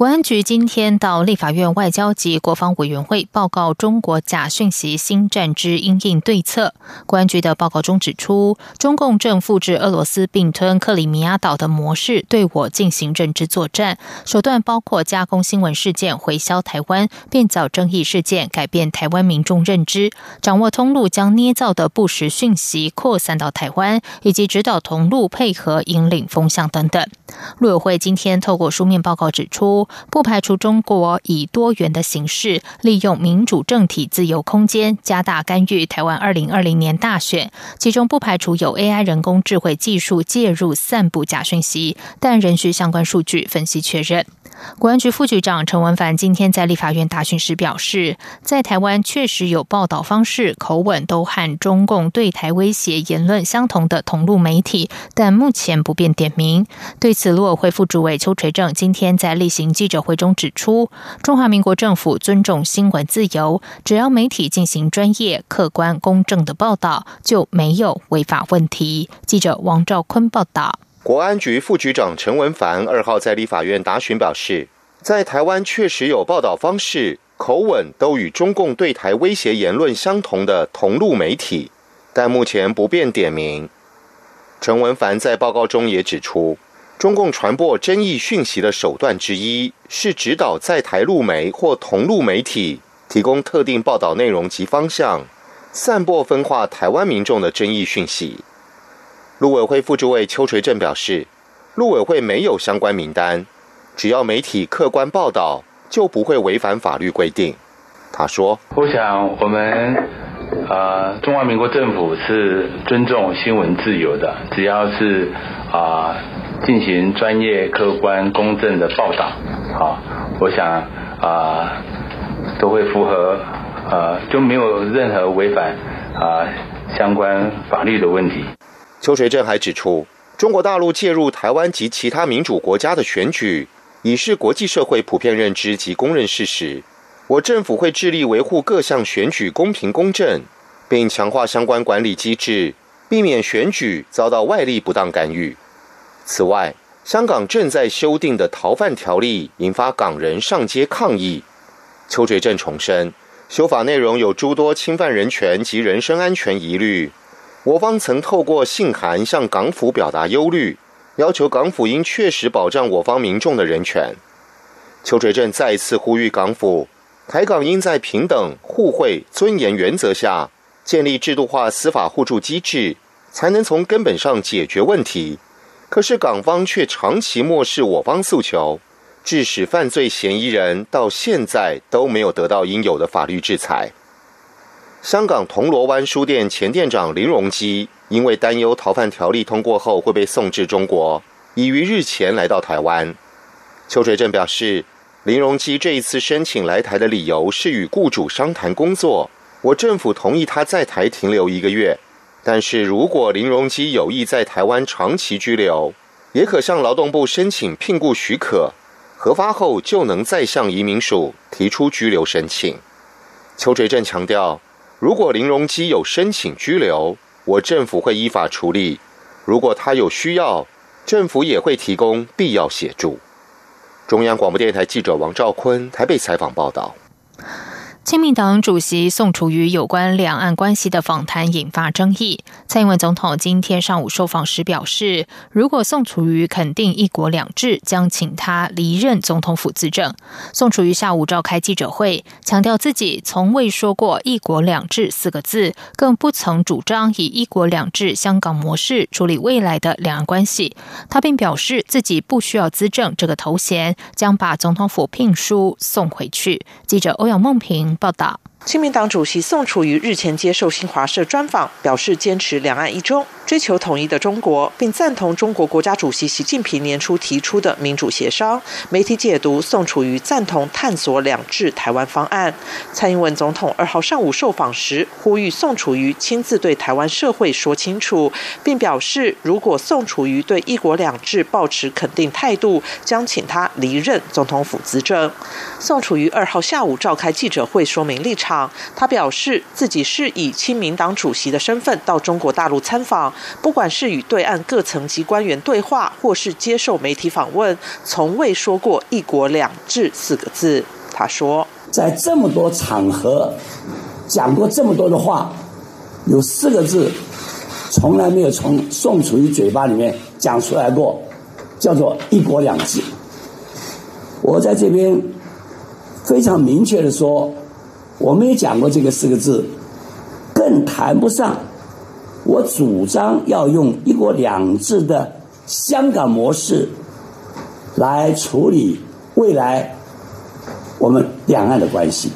国安局今天到立法院外交及国防委员会报告中国假讯息新战之应应对策。国安局的报告中指出，中共正复制俄罗斯并吞克里米亚岛的模式，对我进行认知作战，手段包括加工新闻事件回销台湾，变造争议事件改变台湾民众认知，掌握通路将捏造的不实讯息扩散到台湾，以及指导同路配合引领风向等等。陆委会今天透过书面报告指出。不排除中国以多元的形式，利用民主政体自由空间，加大干预台湾二零二零年大选。其中不排除有 AI 人工智慧技术介入散布假讯息，但仍需相关数据分析确认。国安局副局长陈文凡今天在立法院答询时表示，在台湾确实有报道方式、口吻都和中共对台威胁言论相同的同路媒体，但目前不便点名。对此，陆委会副主委邱垂正今天在例行记者会中指出，中华民国政府尊重新闻自由，只要媒体进行专业、客观、公正的报道，就没有违法问题。记者王兆坤报道。国安局副局长陈文凡二号在立法院答询表示，在台湾确实有报道方式、口吻都与中共对台威胁言论相同的同路媒体，但目前不便点名。陈文凡在报告中也指出，中共传播争议讯息的手段之一是指导在台路媒或同路媒体提供特定报道内容及方向，散播分化台湾民众的争议讯息。陆委会副主委邱垂正表示，陆委会没有相关名单，只要媒体客观报道，就不会违反法律规定。他说：“我想我们啊，中华民国政府是尊重新闻自由的，只要是啊进行专业、客观、公正的报道，好，我想啊都会符合啊，就没有任何违反啊相关法律的问题。”邱垂正还指出，中国大陆介入台湾及其他民主国家的选举，已是国际社会普遍认知及公认事实。我政府会致力维护各项选举公平公正，并强化相关管理机制，避免选举遭到外力不当干预。此外，香港正在修订的逃犯条例引发港人上街抗议。邱垂正重申，修法内容有诸多侵犯人权及人身安全疑虑。我方曾透过信函向港府表达忧虑，要求港府应确实保障我方民众的人权。邱垂正再次呼吁港府，台港应在平等、互惠、尊严原则下，建立制度化司法互助机制，才能从根本上解决问题。可是港方却长期漠视我方诉求，致使犯罪嫌疑人到现在都没有得到应有的法律制裁。香港铜锣湾书店前店长林荣基，因为担忧逃犯条例通过后会被送至中国，已于日前来到台湾。邱垂正表示，林荣基这一次申请来台的理由是与雇主商谈工作，我政府同意他在台停留一个月。但是如果林荣基有意在台湾长期居留，也可向劳动部申请聘雇许可，核发后就能再向移民署提出居留申请。邱垂正强调。如果林荣基有申请拘留，我政府会依法处理；如果他有需要，政府也会提供必要协助。中央广播电台记者王兆坤台北采访报道。亲民党主席宋楚瑜有关两岸关系的访谈引发争议。蔡英文总统今天上午受访时表示，如果宋楚瑜肯定“一国两制”，将请他离任总统府资政。宋楚瑜下午召开记者会，强调自己从未说过“一国两制”四个字，更不曾主张以“一国两制”香港模式处理未来的两岸关系。他并表示自己不需要资政这个头衔，将把总统府聘书送回去。记者欧阳梦平。报道：，亲民党主席宋楚瑜日前接受新华社专访，表示坚持两岸一中。追求统一的中国，并赞同中国国家主席习近平年初提出的民主协商。媒体解读宋楚瑜赞同探索两制台湾方案。蔡英文总统二号上午受访时，呼吁宋楚瑜亲自对台湾社会说清楚，并表示如果宋楚瑜对一国两制抱持肯定态度，将请他离任总统府资政。宋楚瑜二号下午召开记者会说明立场，他表示自己是以亲民党主席的身份到中国大陆参访，不管是与对岸各层级官员对话，或是接受媒体访问，从未说过“一国两制”四个字。他说，在这么多场合讲过这么多的话，有四个字从来没有从宋楚瑜嘴巴里面讲出来过，叫做“一国两制”。我在这边非常明确的说，我没有讲过这个四个字，更谈不上我主张要用“一国两制”的香港模式来处理未来我们两岸的关系。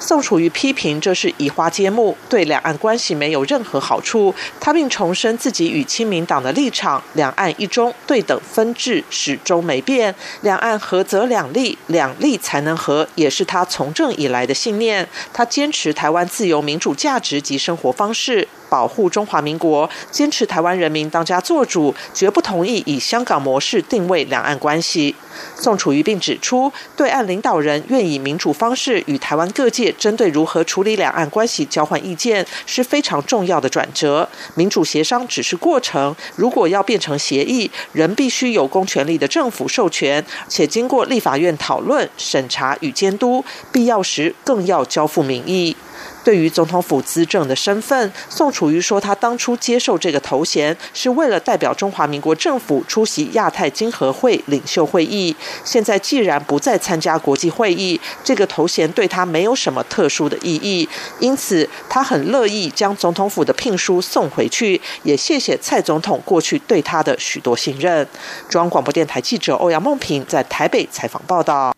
宋楚瑜批评这是移花接木，对两岸关系没有任何好处。他并重申自己与亲民党的立场：两岸一中，对等分治始终没变。两岸合则两利，两利才能和，也是他从政以来的信念。他坚持台湾自由民主价值及生活方式。保护中华民国，坚持台湾人民当家作主，绝不同意以香港模式定位两岸关系。宋楚瑜并指出，对岸领导人愿以民主方式与台湾各界针对如何处理两岸关系交换意见，是非常重要的转折。民主协商只是过程，如果要变成协议，仍必须有公权力的政府授权，且经过立法院讨论、审查与监督，必要时更要交付民意。对于总统府资政的身份，宋楚瑜说，他当初接受这个头衔是为了代表中华民国政府出席亚太经合会领袖会议。现在既然不再参加国际会议，这个头衔对他没有什么特殊的意义，因此他很乐意将总统府的聘书送回去，也谢谢蔡总统过去对他的许多信任。中央广播电台记者欧阳梦平在台北采访报道。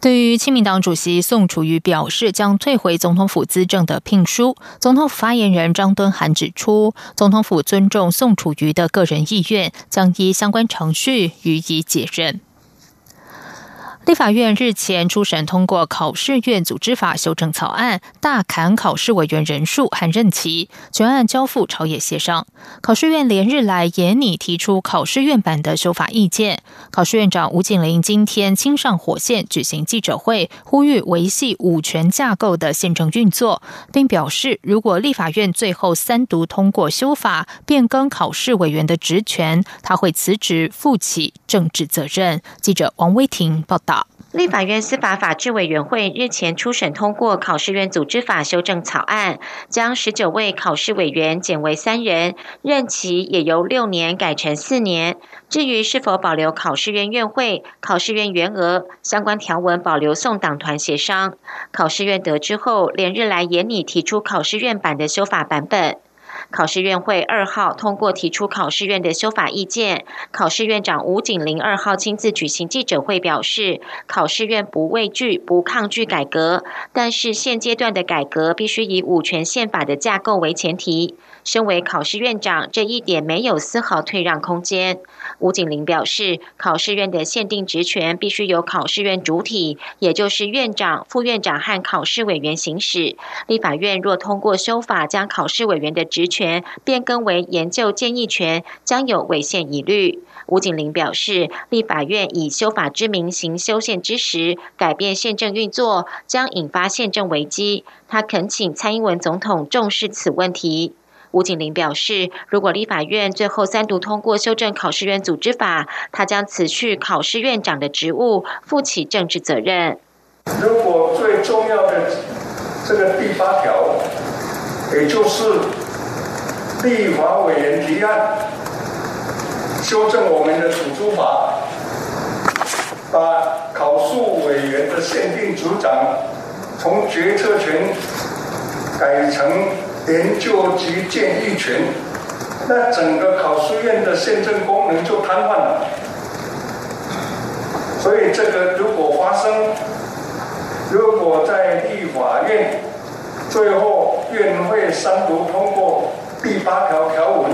对于亲民党主席宋楚瑜表示将退回总统府资政的聘书，总统府发言人张敦涵指出，总统府尊重宋楚瑜的个人意愿，将依相关程序予以解任。立法院日前初审通过考试院组织法修正草案，大砍考试委员人数和任期，全案交付朝野协商。考试院连日来严拟提出考试院版的修法意见。考试院长吴景玲今天亲上火线举行记者会，呼吁维系五权架构的宪政运作，并表示，如果立法院最后三读通过修法变更考试委员的职权，他会辞职负起政治责任。记者王威婷报道。立法院司法法制委员会日前初审通过考试院组织法修正草案，将十九位考试委员减为三人，任期也由六年改成四年。至于是否保留考试院院会、考试院员额相关条文，保留送党团协商。考试院得知后，连日来严拟提出考试院版的修法版本。考试院会二号通过提出考试院的修法意见，考试院长吴景林二号亲自举行记者会表示，考试院不畏惧、不抗拒改革，但是现阶段的改革必须以五权宪法的架构为前提。身为考试院长，这一点没有丝毫退让空间。吴景林表示，考试院的限定职权必须由考试院主体，也就是院长、副院长和考试委员行使。立法院若通过修法，将考试委员的职权权变更为研究建议权，将有违宪疑虑。吴景林表示，立法院以修法之名行修宪之时，改变宪政运作，将引发宪政危机。他恳请蔡英文总统重视此问题。吴景林表示，如果立法院最后三读通过修正考试院组织法，他将辞去考试院长的职务，负起政治责任。如果最重要的这个第八条，也就是立法委员提案修正我们的组织法，把考诉委员的限定组长从决策权改成。研究及建议权，那整个考试院的宪政功能就瘫痪了。所以这个如果发生，如果在立法院最后院会三读通过第八条条文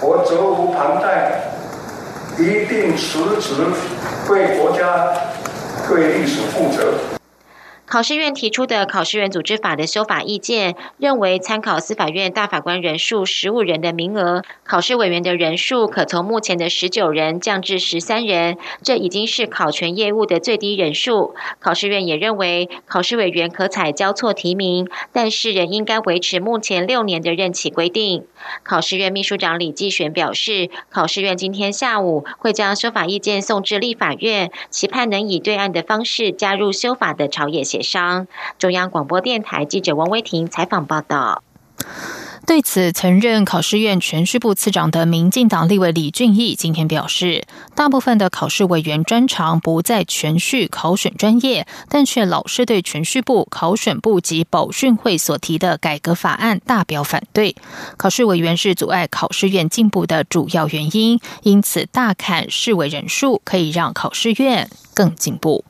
我责无旁贷一定辞职为国家对历史负责。考试院提出的考试院组织法的修法意见，认为参考司法院大法官人数十五人的名额，考试委员的人数可从目前的十九人降至十三人，这已经是考权业务的最低人数。考试院也认为，考试委员可采交错提名，但是仍应该维持目前六年的任期规定。考试院秘书长李继玄表示，考试院今天下午会将修法意见送至立法院，期盼能以对案的方式加入修法的朝野协。商中央广播电台记者王威婷采访报道。对此，曾任考试院全序部次长的民进党立委李俊毅今天表示，大部分的考试委员专长不在全序考选专业，但却老是对全序部、考选部及保训会所提的改革法案大表反对。考试委员是阻碍考试院进步的主要原因，因此大看市委人数可以让考试院更进步。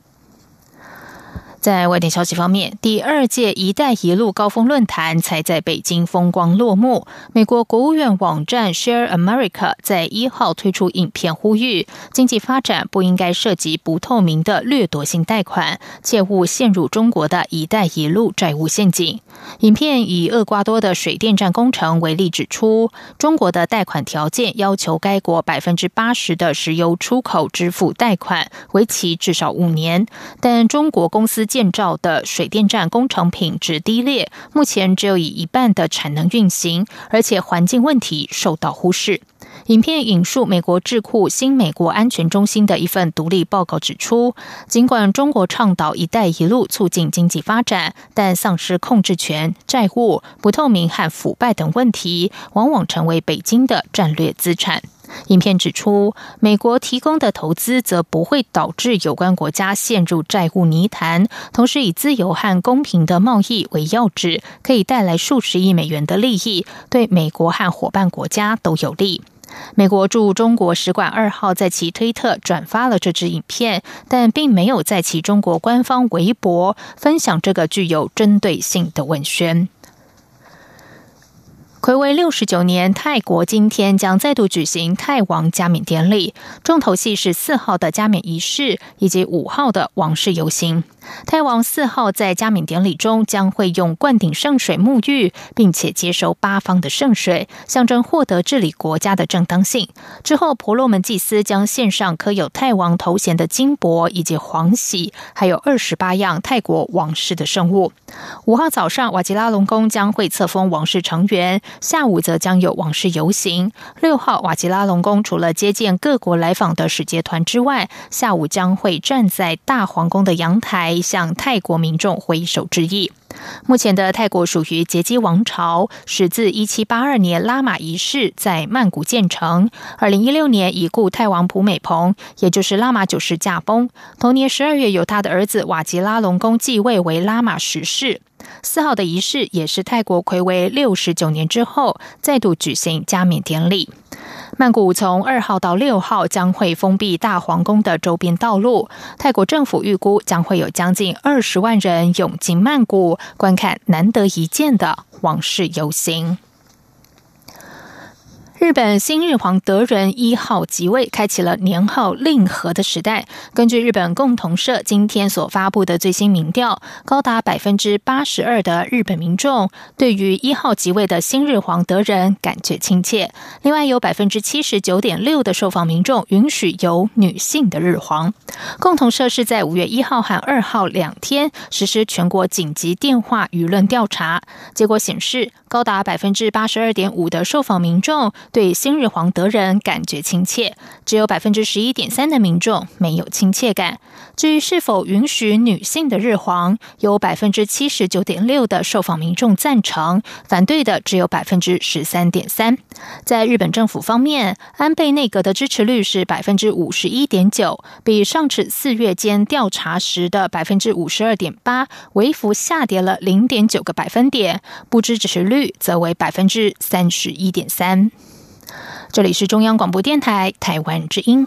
在外电消息方面，第二届“一带一路”高峰论坛才在北京风光落幕。美国国务院网站 Share America 在一号推出影片，呼吁经济发展不应该涉及不透明的掠夺性贷款，切勿陷入中国的一带一路债务陷阱。影片以厄瓜多的水电站工程为例，指出中国的贷款条件要求该国百分之八十的石油出口支付贷款，为期至少五年，但中国公司。建造的水电站工程品质低劣，目前只有以一半的产能运行，而且环境问题受到忽视。影片引述美国智库新美国安全中心的一份独立报告指出，尽管中国倡导“一带一路”促进经济发展，但丧失控制权、债务不透明和腐败等问题，往往成为北京的战略资产。影片指出，美国提供的投资则不会导致有关国家陷入债务泥潭，同时以自由和公平的贸易为要旨，可以带来数十亿美元的利益，对美国和伙伴国家都有利。美国驻中国使馆二号在其推特转发了这支影片，但并没有在其中国官方微博分享这个具有针对性的文宣。暌违六十九年，泰国今天将再度举行泰王加冕典礼，重头戏是四号的加冕仪式以及五号的王室游行。泰王四号在加冕典礼中将会用灌顶圣水沐浴，并且接收八方的圣水，象征获得治理国家的正当性。之后，婆罗门祭司将献上刻有泰王头衔的金箔以及黄玺，还有二十八样泰国王室的圣物。五号早上，瓦吉拉隆宫将会册封王室成员，下午则将有王室游行。六号，瓦吉拉隆宫除了接见各国来访的使节团之外，下午将会站在大皇宫的阳台。向泰国民众挥手致意。目前的泰国属于杰基王朝，始自一七八二年拉玛一世在曼谷建成。二零一六年已故泰王普美蓬，也就是拉玛九世驾崩。同年十二月，由他的儿子瓦吉拉隆功继位为拉玛十世。四号的仪式也是泰国魁违六十九年之后再度举行加冕典礼。曼谷从二号到六号将会封闭大皇宫的周边道路。泰国政府预估将会有将近二十万人涌进曼谷观看难得一见的王室游行。日本新日皇德仁一号即位，开启了年号令和的时代。根据日本共同社今天所发布的最新民调，高达百分之八十二的日本民众对于一号即位的新日皇德仁感觉亲切。另外，有百分之七十九点六的受访民众允许有女性的日皇。共同社是在五月一号和二号两天实施全国紧急电话舆论调查，结果显示，高达百分之八十二点五的受访民众。对新日皇德仁感觉亲切，只有百分之十一点三的民众没有亲切感。至于是否允许女性的日皇，有百分之七十九点六的受访民众赞成，反对的只有百分之十三点三。在日本政府方面，安倍内阁的支持率是百分之五十一点九，比上次四月间调查时的百分之五十二点八微幅下跌了零点九个百分点，不支持率则为百分之三十一点三。这里是中央广播电台台湾之音。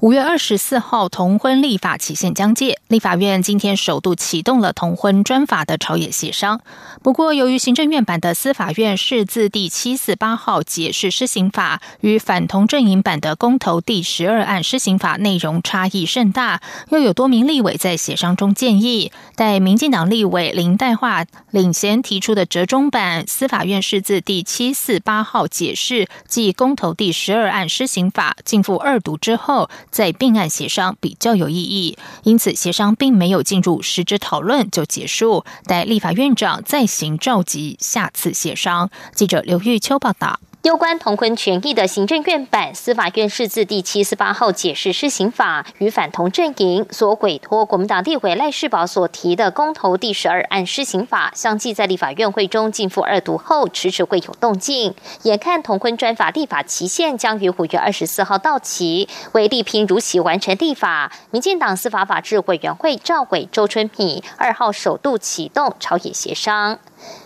五月二十四号，同婚立法期限将届，立法院今天首度启动了同婚专法的朝野协商。不过，由于行政院版的司法院释字第七四八号解释施行法与反同阵营版的公投第十二案施行法内容差异甚大，又有多名立委在协商中建议，待民进党立委林代化领衔提出的折中版司法院释字第七四八号解释即公投第十二案施行法进赴二读之后。在并案协商比较有意义，因此协商并没有进入实质讨论就结束，待立法院长再行召集下次协商。记者刘玉秋报道。有关同婚权益的行政院版司法院释字第七十八号解释施行法与反同阵营所委托国民党立委赖世宝所提的公投第十二案施行法，相继在立法院会中进赴二读后，迟迟会有动静。眼看同婚专法立法期限将于五月二十四号到期，为力拼如期完成立法，民进党司法法制委员会召委周春米二号首度启动朝野协商。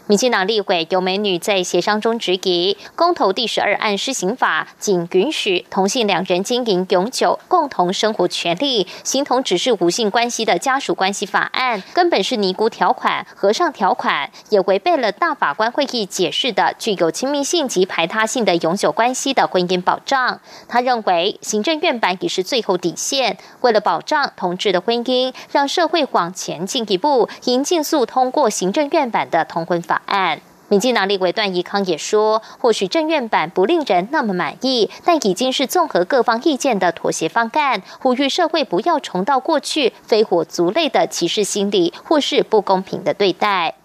民进党立委尤美女在协商中质疑，公投第十二案施行法仅允许同性两人经营永久共同生活权利，形同只是无性关系的家属关系法案，根本是尼姑条款、和尚条款，也违背了大法官会议解释的具有亲密性及排他性的永久关系的婚姻保障。他认为，行政院版已是最后底线，为了保障同志的婚姻，让社会往前进一步，应尽速通过行政院版的同婚法。案，民进党立委段宜康也说，或许政院版不令人那么满意，但已经是综合各方意见的妥协方案，呼吁社会不要重蹈过去飞火族类的歧视心理，或是不公平的对待。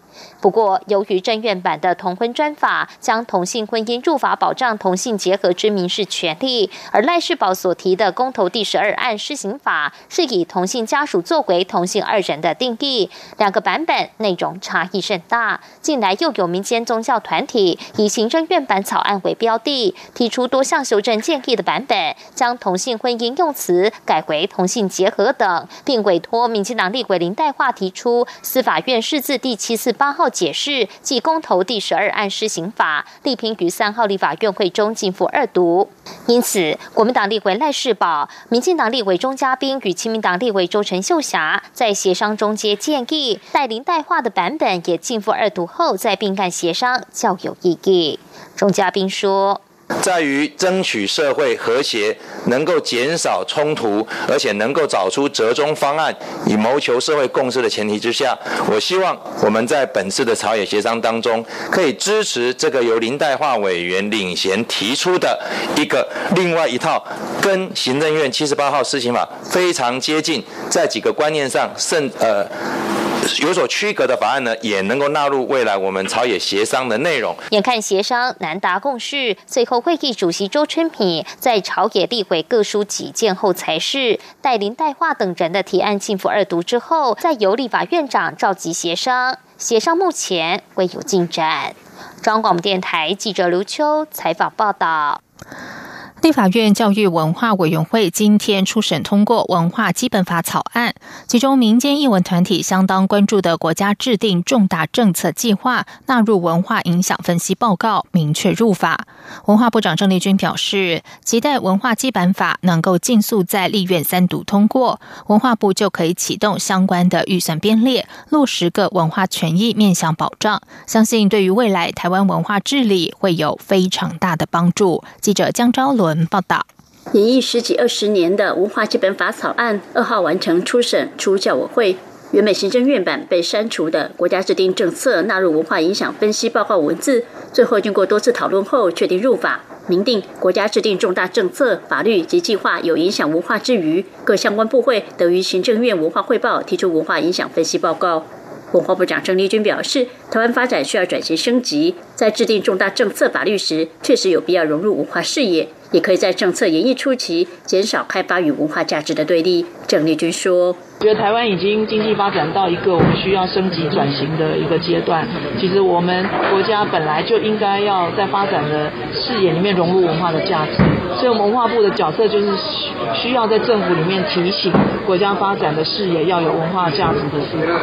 不过，由于正院版的同婚专法将同性婚姻入法保障同性结合之民事权利，而赖世宝所提的公投第十二案施行法是以同性家属作为同性二人的定义，两个版本内容差异甚大。近来又有民间宗教团体以行政院版草案为标的，提出多项修正建议的版本，将同性婚姻用词改为同性结合等，并委托民进党立委林代化提出司法院释字第七四八号。解释即公投第十二案施行法，力平于三号立法院会中进赴二读。因此，国民党立委赖世宝、民进党立委钟嘉宾与亲民党立委周陈秀霞在协商中皆建议，带林代化的版本也进赴二读后再并干协商较有意义。钟嘉宾说。在于争取社会和谐，能够减少冲突，而且能够找出折中方案，以谋求社会共识的前提之下，我希望我们在本次的朝野协商当中，可以支持这个由林代化委员领衔提出的一个另外一套，跟行政院七十八号施行法非常接近，在几个观念上甚呃。有所区隔的法案呢，也能够纳入未来我们朝野协商的内容。眼看协商难达共识，最后会议主席周春米在朝野立委各抒己见后，才是带领代化等人的提案进赴二读之后，再由立法院长召集协商。协商目前未有进展。中广播电台记者刘秋采访报道。立法院教育文化委员会今天初审通过《文化基本法》草案，其中民间艺文团体相当关注的国家制定重大政策计划纳入文化影响分析报告，明确入法。文化部长郑丽君表示，期待《文化基本法》能够尽速在立院三读通过，文化部就可以启动相关的预算编列，落实个文化权益面向保障，相信对于未来台湾文化治理会有非常大的帮助。记者江昭伦。报道：演绎十几二十年的文化基本法草案二号完成初审出教委会，原本行政院版被删除的国家制定政策纳入文化影响分析报告文字，最后经过多次讨论后确定入法，明定国家制定重大政策、法律及计划有影响文化之余，各相关部会得于行政院文化汇报提出文化影响分析报告。文化部长郑丽君表示，台湾发展需要转型升级，在制定重大政策法律时，确实有必要融入文化视野。也可以在政策演绎初期减少开发与文化价值的对立。郑丽君说：“觉得台湾已经经济发展到一个我们需要升级转型的一个阶段。其实我们国家本来就应该要在发展的视野里面融入文化的价值。所以，我们文化部的角色就是需要在政府里面提醒国家发展的视野要有文化价值的思考。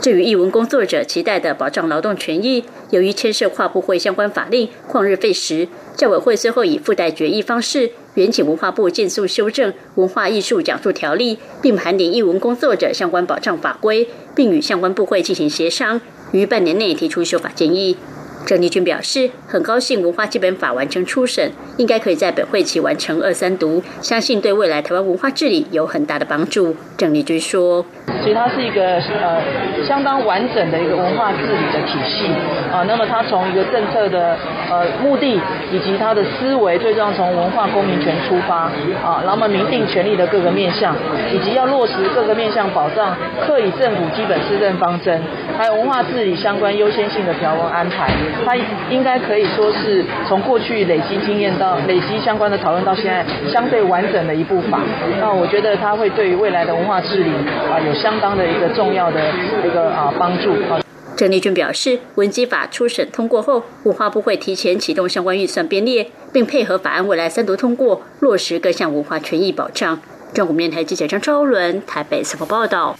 至于译文工作者期待的保障劳动权益，由于牵涉跨部会相关法令，旷日费时，教委会最后以附带决议方式，援请文化部尽速修正《文化艺术讲述条例》，并盘点艺文工作者相关保障法规，并与相关部会进行协商，于半年内提出修法建议。郑丽君表示，很高兴文化基本法完成初审，应该可以在本会期完成二三读，相信对未来台湾文化治理有很大的帮助。郑丽君说。其实它是一个呃相当完整的一个文化治理的体系啊。那么它从一个政策的呃目的以及它的思维，最重要从文化公民权出发啊，然后明定权利的各个面向，以及要落实各个面向保障，刻以政府基本施政方针，还有文化治理相关优先性的条文安排。它应该可以说是从过去累积经验到累积相关的讨论到现在相对完整的一部法。那我觉得它会对于未来的文化治理啊有相。当的一个重要的一个啊帮助啊。郑丽君表示，文基法初审通过后，文化部会提前启动相关预算编列，并配合法案未来三读通过，落实各项文化权益保障。中国面台记者张超伦台北采访报道。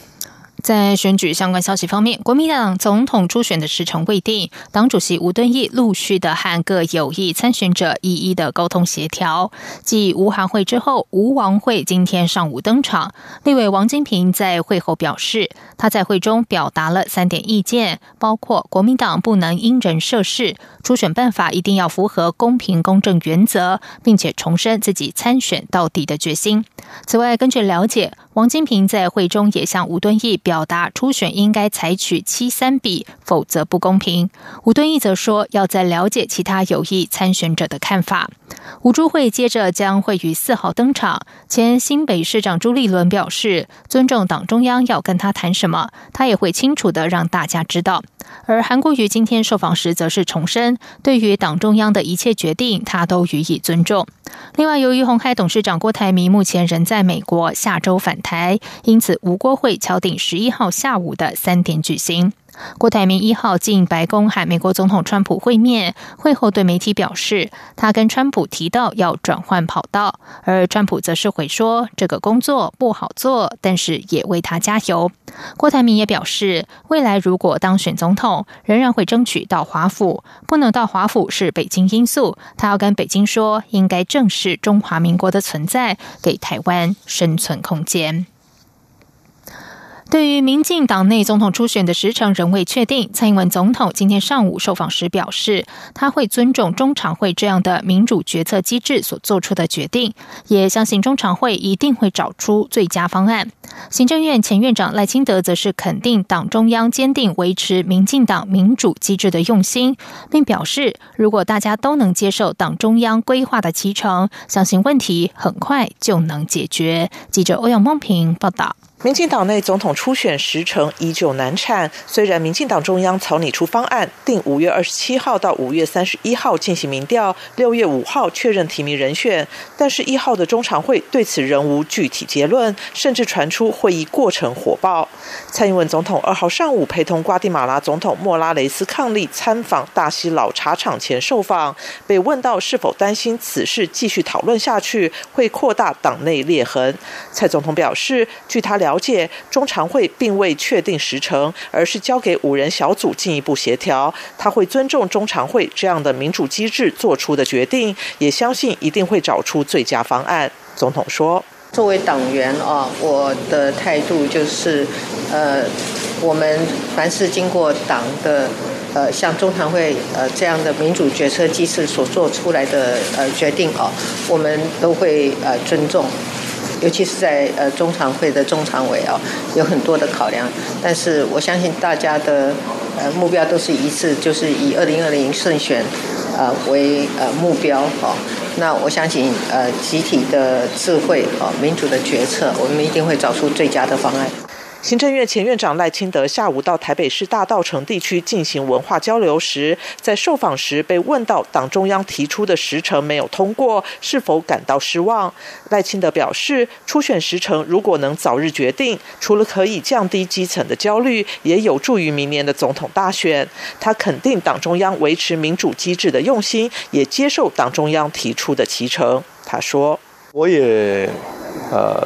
在选举相关消息方面，国民党总统初选的时程未定，党主席吴敦义陆续的和各有意参选者一一的沟通协调。继吴韩会之后，吴王会今天上午登场。立委王金平在会后表示，他在会中表达了三点意见，包括国民党不能因人设事，初选办法一定要符合公平公正原则，并且重申自己参选到底的决心。此外，根据了解，王金平在会中也向吴敦义表。表达初选应该采取七三比，否则不公平。吴敦义则说，要再了解其他有意参选者的看法。吴朱会接着将会于四号登场。前新北市长朱立伦表示，尊重党中央要跟他谈什么，他也会清楚的让大家知道。而韩国瑜今天受访时则是重申，对于党中央的一切决定，他都予以尊重。另外，由于红海董事长郭台铭目前仍在美国，下周返台，因此吴国会敲定十一一号下午的三点举行。郭台铭一号进白宫和美国总统川普会面，会后对媒体表示，他跟川普提到要转换跑道，而川普则是回说这个工作不好做，但是也为他加油。郭台铭也表示，未来如果当选总统，仍然会争取到华府，不能到华府是北京因素，他要跟北京说，应该正视中华民国的存在，给台湾生存空间。对于民进党内总统初选的时程仍未确定，蔡英文总统今天上午受访时表示，他会尊重中常会这样的民主决策机制所做出的决定，也相信中常会一定会找出最佳方案。行政院前院长赖清德则是肯定党中央坚定维持民进党民主机制的用心，并表示，如果大家都能接受党中央规划的启程，相信问题很快就能解决。记者欧阳梦平报道。民进党内总统初选时程依旧难产。虽然民进党中央草拟出方案，定五月二十七号到五月三十一号进行民调，六月五号确认提名人选，但是一号的中常会对此仍无具体结论，甚至传出会议过程火爆。蔡英文总统二号上午陪同瓜地马拉总统莫拉雷斯抗力参访大溪老茶厂前受访，被问到是否担心此事继续讨论下去会扩大党内裂痕，蔡总统表示，据他了。了解，中常会并未确定时程，而是交给五人小组进一步协调。他会尊重中常会这样的民主机制做出的决定，也相信一定会找出最佳方案。总统说：“作为党员啊，我的态度就是，呃，我们凡是经过党的呃像中常会呃这样的民主决策机制所做出来的呃决定啊，我们都会呃尊重。”尤其是在呃中常会的中常委哦，有很多的考量，但是我相信大家的呃目标都是一致，就是以二零二零胜选呃为呃目标哈。那我相信呃集体的智慧哦，民主的决策，我们一定会找出最佳的方案。行政院前院长赖清德下午到台北市大道城地区进行文化交流时，在受访时被问到党中央提出的时程没有通过，是否感到失望？赖清德表示，初选时程如果能早日决定，除了可以降低基层的焦虑，也有助于明年的总统大选。他肯定党中央维持民主机制的用心，也接受党中央提出的提成。他说：“我也。”呃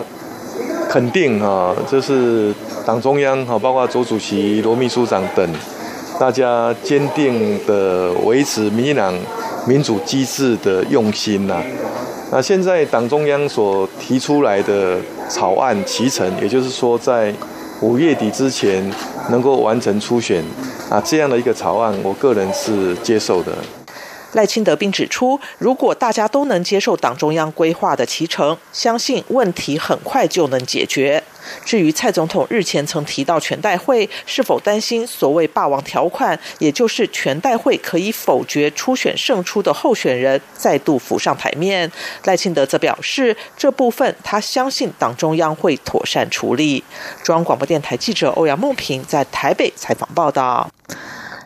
肯定啊，就是党中央哈，包括周主席、罗秘书长等，大家坚定的维持民进党民主机制的用心呐。那现在党中央所提出来的草案齐成，也就是说在五月底之前能够完成初选啊，这样的一个草案，我个人是接受的。赖清德并指出，如果大家都能接受党中央规划的启程，相信问题很快就能解决。至于蔡总统日前曾提到全代会是否担心所谓霸王条款，也就是全代会可以否决初选胜出的候选人再度浮上台面，赖清德则表示，这部分他相信党中央会妥善处理。中央广播电台记者欧阳梦平在台北采访报道。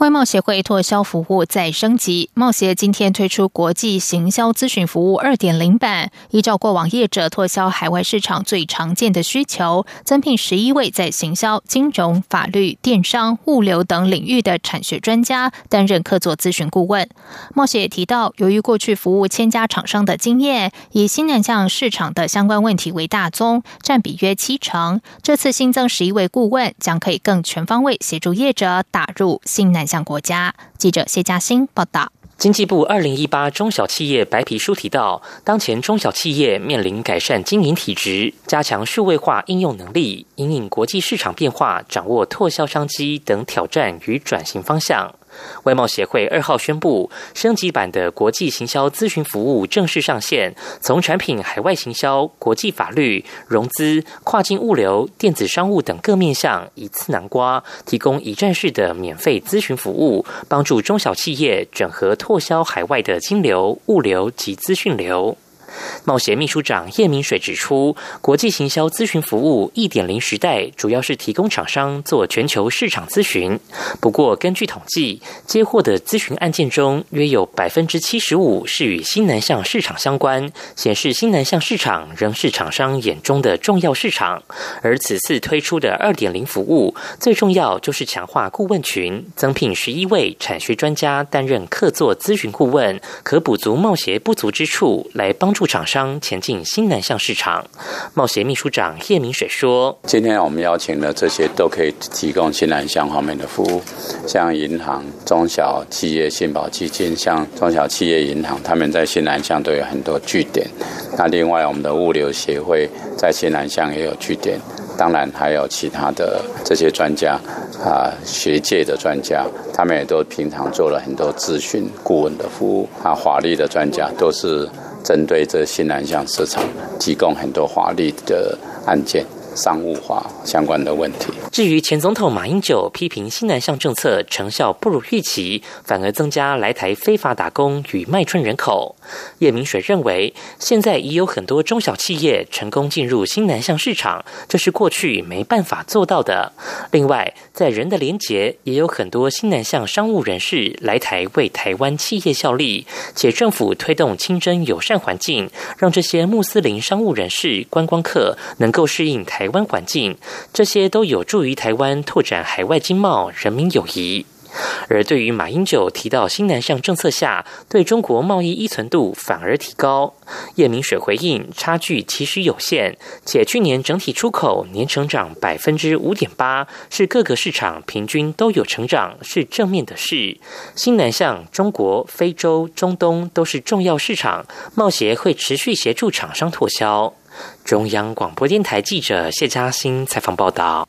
外贸协会拓销服务再升级，贸协今天推出国际行销咨询服务二点零版，依照过往业者拓销海外市场最常见的需求，增聘十一位在行销、金融、法律、电商、物流等领域的产学专家担任客座咨询顾问。贸协也提到，由于过去服务千家厂商的经验，以新南向市场的相关问题为大宗，占比约七成。这次新增十一位顾问，将可以更全方位协助业者打入新南。向国家记者谢嘉欣报道。经济部二零一八中小企业白皮书提到，当前中小企业面临改善经营体质、加强数位化应用能力、引领国际市场变化、掌握拓销商机等挑战与转型方向。外贸协会二号宣布，升级版的国际行销咨询服务正式上线，从产品海外行销、国际法律、融资、跨境物流、电子商务等各面向一次南瓜，提供一站式的免费咨询服务，帮助中小企业整合拓销海外的金流、物流及资讯流。贸协秘书长叶明水指出，国际行销咨询服务一点零时代，主要是提供厂商做全球市场咨询。不过，根据统计，接获的咨询案件中，约有百分之七十五是与新南向市场相关，显示新南向市场仍是厂商眼中的重要市场。而此次推出的二点零服务，最重要就是强化顾问群，增聘十一位产学专家担任客座咨询顾问，可补足贸协不足之处，来帮助。助厂商前进新南向市场，贸协秘书长叶明水说：“今天我们邀请的这些都可以提供新南向方面的服务，像银行、中小企业信保基金，像中小企业银行，他们在新南向都有很多据点。那另外，我们的物流协会在新南向也有据点。当然，还有其他的这些专家啊，学界的专家，他们也都平常做了很多咨询顾问的服务啊，法律的专家都是。”针对这新南向市场，提供很多华丽的案件。商务化相关的问题。至于前总统马英九批评新南向政策成效不如预期，反而增加来台非法打工与卖春人口，叶明水认为，现在已有很多中小企业成功进入新南向市场，这是过去没办法做到的。另外，在人的连结，也有很多新南向商务人士来台为台湾企业效力，且政府推动清真友善环境，让这些穆斯林商务人士、观光客能够适应台。台湾环境，这些都有助于台湾拓展海外经贸、人民友谊。而对于马英九提到新南向政策下对中国贸易依存度反而提高，叶明水回应差距其实有限，且去年整体出口年成长百分之五点八，是各个市场平均都有成长，是正面的事。新南向中国、非洲、中东都是重要市场，贸协会持续协助厂商拓销。中央广播电台记者谢嘉欣采访报道。